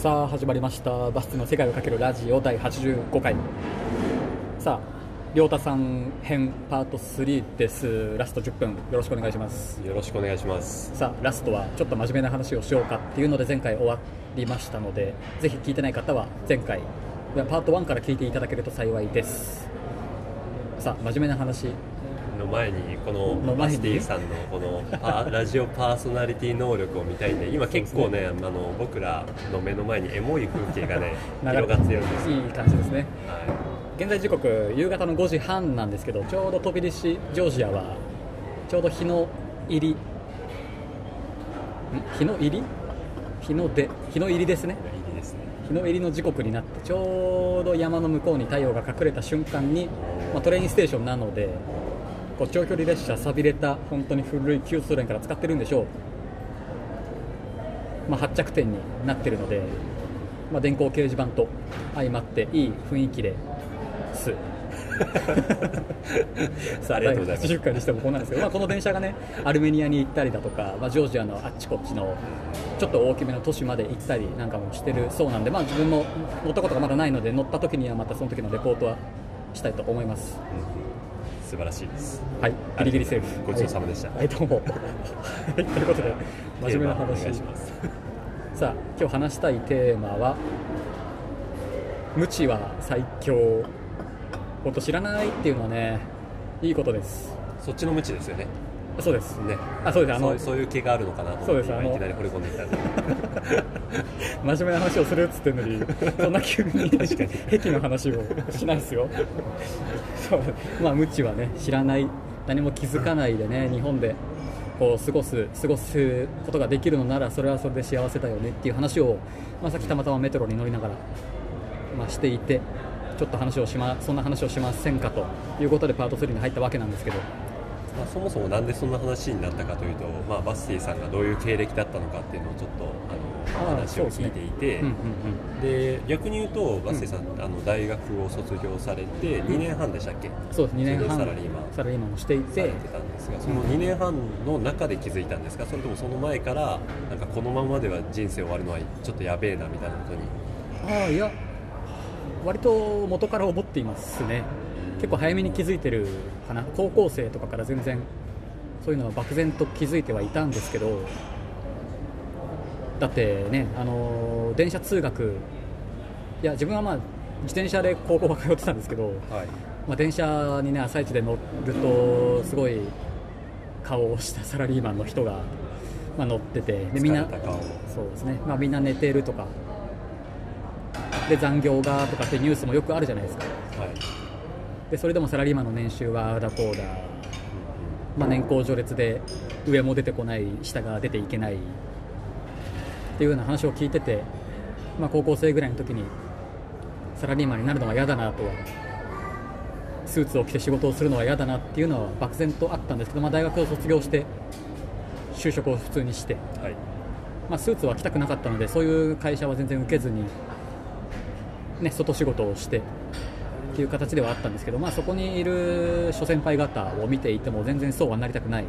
さあ始まりました。バスの世界をかけるラジオ第85回。さあ亮太さん編パート3です。ラスト10分。よろしくお願いします。よろしくお願いします。さあラストはちょっと真面目な話をしようかっていうので前回終わりましたのでぜひ聞いてない方は前回パート1から聞いていただけると幸いです。さあ真面目な話の前にこのバスティさんのこのパラジオパーソナリティ能力を見たいんで今結構ねあの僕らの目の前にエモい風景がね 広がってるんですよ。いい感じですね。は現在時刻夕方の5時半なんですけどちょうど飛び出しジョージアはちょうど日の入り。ん？日の入り？日の出？日の入りですね。日の入りの時刻になってちょうど山の向こうに太陽が隠れた瞬間に、まあ、トレインステーションなのでこう長距離列車錆びれた本当に古い旧ソ連から使ってるんでしょう、まあ、発着点になってるので、まあ、電光掲示板と相まっていい雰囲気です。さあありがとうございます。第80回にしてもこうなんですけど、まあ、この電車がねアルメニアに行ったりだとか、まあ、ジョージアのあっちこっちのちょっと大きめの都市まで行ったりなんかもしてるそうなんで、まあ、自分も乗ったことがまだないので乗った時にはまたその時のレポートはしたいと思います素晴らしいです。はい。ギリギリセーフ。ごちそうさまでした。はい、はい、どうも。はい。ということで真面目な話。します。さあ今日話したいテーマは「無知は最強」本当知らないっていうのはねいいことです。そっちの無知ですよねそうですね。あそうです。あのそういう気があるのかなと思ってそうです。あの今いきなり惚れ込んでいった 真面目な話をするっつってんのに そんな急に癖の話をしないですよ。そう。まあ無知はね知らない何も気づかないでね日本でこう過ごす過ごすことができるのならそれはそれで幸せだよねっていう話を、まあ、さっきたまたまメトロに乗りながら、まあ、していてちょっと話をしまそんな話をしませんかということでパート3に入ったわけなんですけどまあ、そもそもなんでそんな話になったかというと、まあ、バスティさんがどういう経歴だったのかっていうのをちょっとあの話を聞いていてうんうんで逆に言うとバスティさん、あの大学を卒業されて2年半でしたっけ、そうです。2年半。サラリーマン。サラリーマンをしていて。されてたんですがその2年半の中で気づいたんですか？それともその前からなんかこのままでは人生終わるのはちょっとやべえなみたいなことに。ああいや割と元から思っていますね結構早めに気づいてるかな。高校生とかから全然そういうのは漠然と気づいてはいたんですけど。だってねあの電車通学。いや自分はまあ自転車で高校は通ってたんですけど、はい。まあ、電車にね朝一で乗るとすごい顔をしたサラリーマンの人が、まあ、乗ってて。でみんなそうですね、まあ、みんな寝てるとか。で残業がとかってニュースもよくあるじゃないですか。はいでそれでもサラリーマンの年収はああだこうだ、まあ、年功序列で上も出てこない下が出ていけない。っていうような話を聞いてて、まあ、高校生ぐらいの時にサラリーマンになるのは嫌だなとはスーツを着て仕事をするのは嫌だなっていうのは漠然とあったんですけど、まあ、大学を卒業して就職を普通にして、はい。まあ、スーツは着たくなかったのでそういう会社は全然受けずに、ね、外仕事をしてっていう形ではあったんですけど、まあ、そこにいる諸先輩方を見ていても全然そうはなりたくない。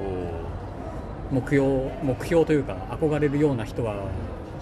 お目標目標というか憧れるような人は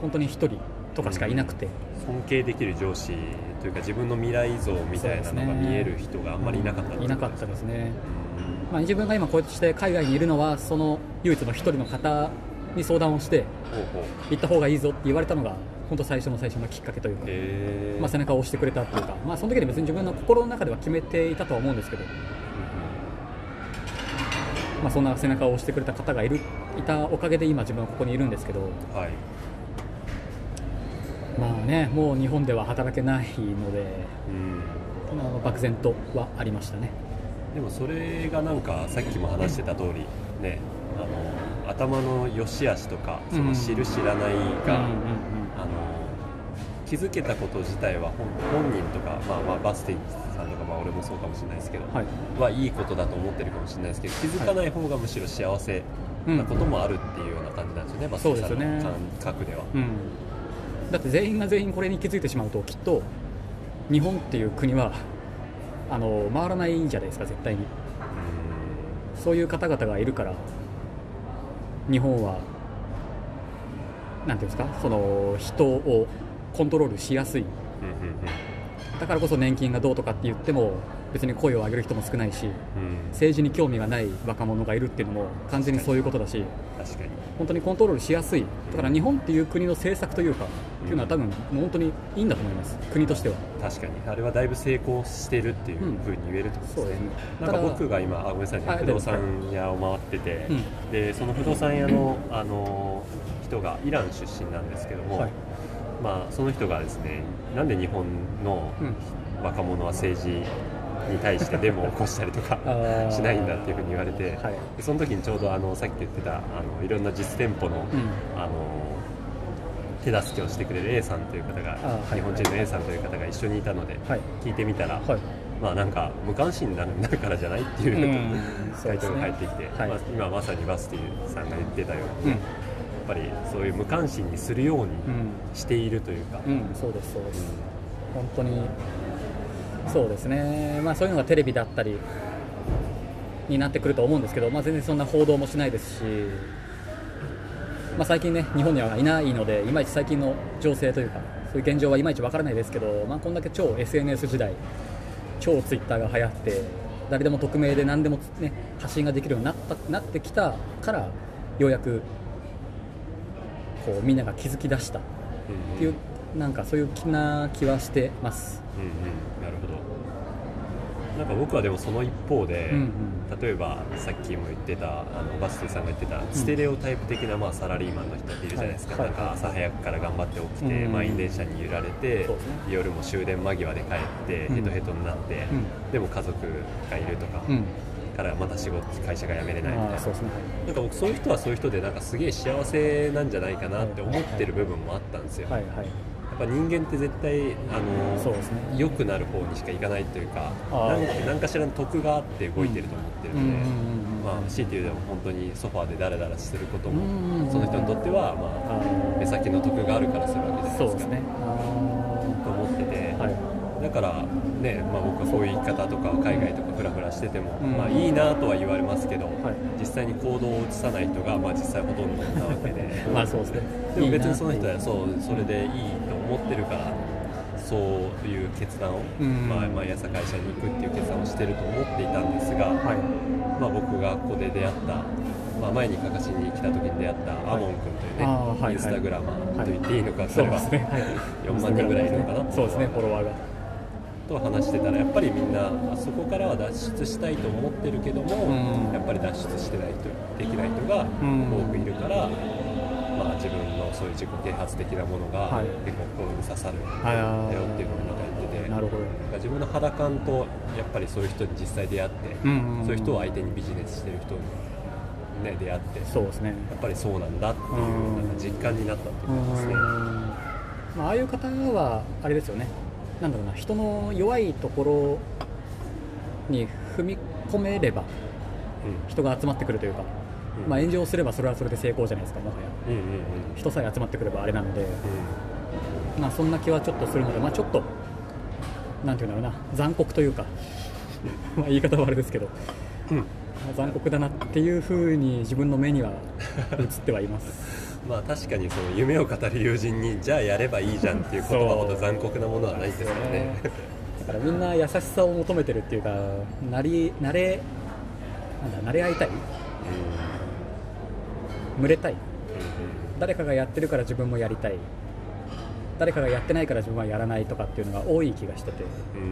本当に1人とかしかいなくて、尊敬できる上司というか自分の未来像みたいなのが見える人があんまりいなかったいなかったですね、うん。まあ、自分が今こうやってして海外にいるのはその唯一の1人の方に相談をして行った方がいいぞって言われたのが本当最初の最初のきっかけというか、まあ、背中を押してくれたっていうか、まあ、その時に別に自分の心の中では決めていたとは思うんですけど、まあ、そんな背中を押してくれた方がいるいたおかげで今自分はここにいるんですけど、はい。まあね、もう日本では働けないので、うん。まあ、漠然とはありましたね。でもそれがなんかさっきも話してた通りねあの頭の良し悪しとかその知る知らないが、あの気づけたこと自体は本本人とか、まあ、まあバスティさんとか、まあ、俺もそうかもしれないですけど、はい。はい。い。ことだと思ってるかもしれない。ですけど気づかない。方がむしろ幸せなこともあるってい。うような感じなんですよね、バスティさんの感覚では。うん、だって全員が全員これに気づい。てしまうときっと日本ってい。う国はあの回らない。じゃない。ですか絶対にそうい。う方々がい。るから日本はなんていうんですかその人をコントロールしやすい。だからこそ年金がどうとかって言っても別に声を上げる人も少ないしうん。うん政治に興味がない若者がいるっていうのも完全にそういうことだし確かに。本当にコントロールしやすい。だから日本っていう国の政策というかっていうのは多分もう本当にいいんだと思います。国としては。確かに。あれはだいぶ成功してるっていうふうに言えるってことですね、なんか僕が今あごめんなさい不動産屋を回ってて、うん。でその不動産屋のあの人がイラン出身なんですけども、はい。まあ、その人がですねなんで日本のうん。若者は政治に対してデモを起こしたりとかしないんだっていうふうに言われて、はい。でその時にちょうどあのさっき言ってたあのいろんな実店舗の,、うん。あの手助けをしてくれる A さんという方が、日本人の A さんという方が一緒にいたので、はい。聞いてみたら、はい。まあなんか無関心になるからじゃないっていう、うん。回答が返ってきて、はい。まあ、今まさにバスティさんが言ってたように、うん。やっぱりそういう無関心にするようにうん。しているというか、うん。そうですそうです。本当にそうですね。まあそういうのがテレビだったりになってくると思うんですけど、まあ、全然そんな報道もしないですし、まあ、最近ね日本にはいないのでいまいち最近の情勢というかそういう現状はいまいちわからないですけど、まあ、こんだけ超 SNS 時代超ツイッターが流行って誰でも匿名で何でも、ね、発信ができるようになったなってきたからようやくこうみんなが気づき出したっうんていうなんかそういう気な気はしてます。うんうん、なるほどなんか僕はでもその一方で、うん例えばさっきも言ってたあのバスティさんが言ってたステレオタイプ的な、まあ、サラリーマンの人っているじゃないですか、はいなんか朝早くから頑張って起きて、うん満員電車に揺られて、ね。夜も終電間際で帰って、うん。ヘトヘトになって、うん。でも家族がいるとか、うん、からまた仕事会社が辞めれないみたいな。ね、なんか僕そういう人はそういう人でなんかすげえ幸せなんじゃないかなって思ってる部分もあったんですよ、はいはい。やっぱ人間って絶対あのそうですね。良くなる方にしかいかないというか何かしらの得があって動いてると思ってるので、まあ、強いて言うでも本当にソファーでダラダラすることもその人にとっては、まああ、目先の得があるからするわけじゃないですかすねと思ってて、はい。だから、ねまあ、僕はこういう生き方とか海外とかフラフラしてても、うん。まあ、いいなとは言われますけど、はい。実際に行動を移さない人が、まあ、実際ほとんどなわけで。まあそうですね。でも別にその人はそうそれでいいと思ってるからそういう決断を、うん。まあ、毎朝会社に行くっていう決断をしてると思っていたんですが、はい。まあ、僕がここで出会った、まあ、前にかかしに来た時に出会ったアモン君というね、はいはい。インスタグラマーと言っていいのか、それは、ね。はい。4万人ぐらいいるのかな？そうですね。フォロワーが。と話してたらやっぱりみんなあそこからは脱出したいと思ってるけども、うん。やっぱり脱出してない人できない人がん。多くいるから、まあ、自分のそういう自己啓発的なものがはい。結構心に刺さるんあだよっていうのをまた言ってて。なるほど。自分の肌感とやっぱりそういう人に実際出会って、うんうんうん。そういう人を相手にビジネスしてる人に、ね、出会ってやそうですね。っぱりそうなんだっていううんなん。か実感になったっていううことですね。ん。まあ、ああいう方はあれですよね。なんだろうな人の弱いところに踏み込めれば人が集まってくるというか、うんまあ、炎上すればそれはそれで成功じゃないですかもはや。人さえ集まってくればあれなので、まあ、そんな気はちょっとするので、まあ、ちょっとなんていうんだろうな。残酷というか。まあ言い方はあれですけど、うん。うんまあ残酷だなっていうふうに自分の目には映ってはいます。まあ確かにその夢を語る友人にじゃあやればいいじゃんっていう言葉ほど残酷なものはないですからね。だからみんな優しさを求めてるっていうかなり慣れなんだ慣れ合いたい群れたい。誰かがやってるから自分もやりたい。誰かがやってないから自分はやらないとかっていうのが多い気がしてて、うんう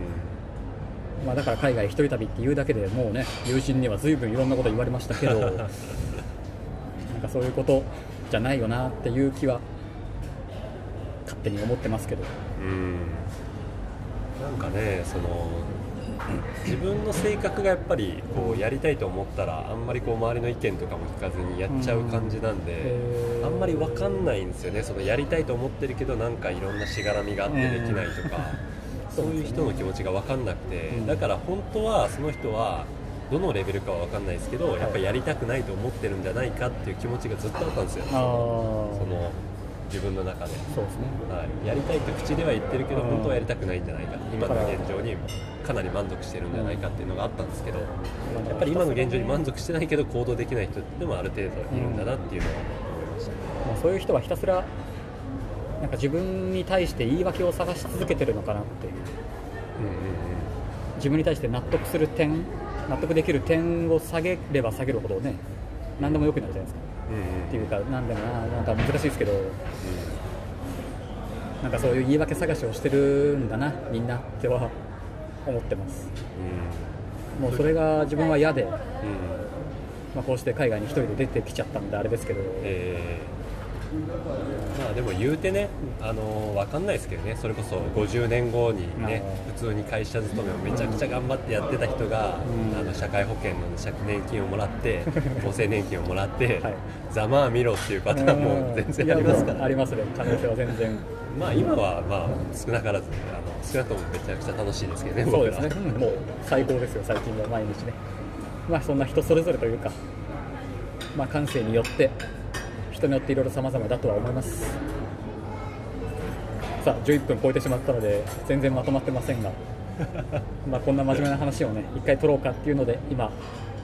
ん。まあ、だから海外一人旅っていうだけでもうね友人には随分いろんなこと言われましたけど なんかそういうことじゃないよなっていう気は勝手に思ってますけど。うん。なんかねその自分の性格がやっぱりこうやりたいと思ったらあんまりこう周りの意見とかも聞かずにやっちゃう感じなんで、へー。あんまり分かんないんですよね。そのやりたいと思ってるけどなんかいろんなしがらみがあってできないとか、そういう人の気持ちが分かんなくて、うん。だから本当はその人はどのレベルかは分かんないですけど、やっぱりやりたくないと思ってるんじゃないかっていう気持ちがずっとあったんですよ。その自分の中で。そうですね。はい、やりたいと口では言ってるけど、うん。本当はやりたくないんじゃないか。今の現状にかなり満足してるんじゃないかっていうのがあったんですけど、やっぱり今の現状に満足してないけど行動できない人でもある程度いるんだなっていうのは思いました、まあ、そういう人はひたすらなんか自分に対して言い訳を探し続けてるのかなっていう。うんうん自分に対して納得する点納得できる点を下げれば下げるほどね何でも良くなるじゃないですか。うんうんっていうかなんだろうななんか難しいですけどなんかそういう言い訳探しをしてるんだなみんなっては思ってます。もうそれが自分は嫌で、まあ、こうして海外に一人で出てきちゃったんであれですけど、えーまあでも言うてね、あの分かんないですけどね、それこそ50年後にね、普通に会社勤めをめちゃくちゃ頑張ってやってた人が、うん。あの社会保険の借年金をもらって、厚生年金をもらって、はい。ざまあ見ろっていうパターンも全然ありますから、あります。ね。可能性は全然。まあ今はまあ少なからず、あの少なくともめちゃくちゃ楽しいですけどね、そうですね。もう最高ですよ最近は。毎日ね。まあそんな人それぞれというか。まあ感性によって人によっていろいろ様々だとは思います。さあ11分超えてしまったので全然まとまってませんが まあこんな真面目な話をね一回取ろうかっていうので今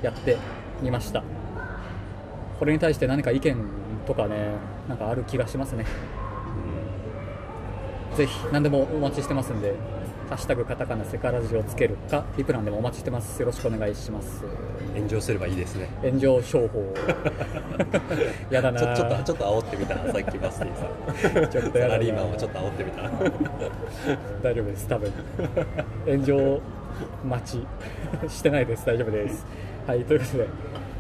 やってみました。これに対して何か意見とかねなんかある気がしますね。ぜひ何でもお待ちしてますんで「ハッシュタグカタカナセカラジ」をつけるかリプランでもお待ちしてます。よろしくお願いします。炎上すればいいですね。炎上商法。やだな。ちょちょっとちょっと煽ってみたさっきバスティさん。ちょっとやだな。サラリーマンをちょっと煽ってみた。大丈夫です。多分。炎上待ちしてないです。大丈夫です。はいということで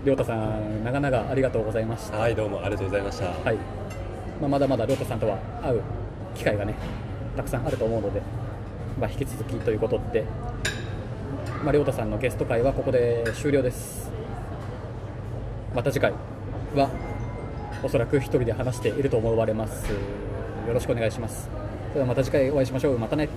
亮太さん長々ありがとうございました。はいどうもありがとうございました。はい。まあ、まだまだ亮太さんとは会う機会がねたくさんあると思うので、まあ、引き続きということで、まあ、亮太さんのゲスト会はここで終了です。また次回はおそらく一人で話していると思われます。よろしくお願いします。それではまた次回お会いしましょう。またね。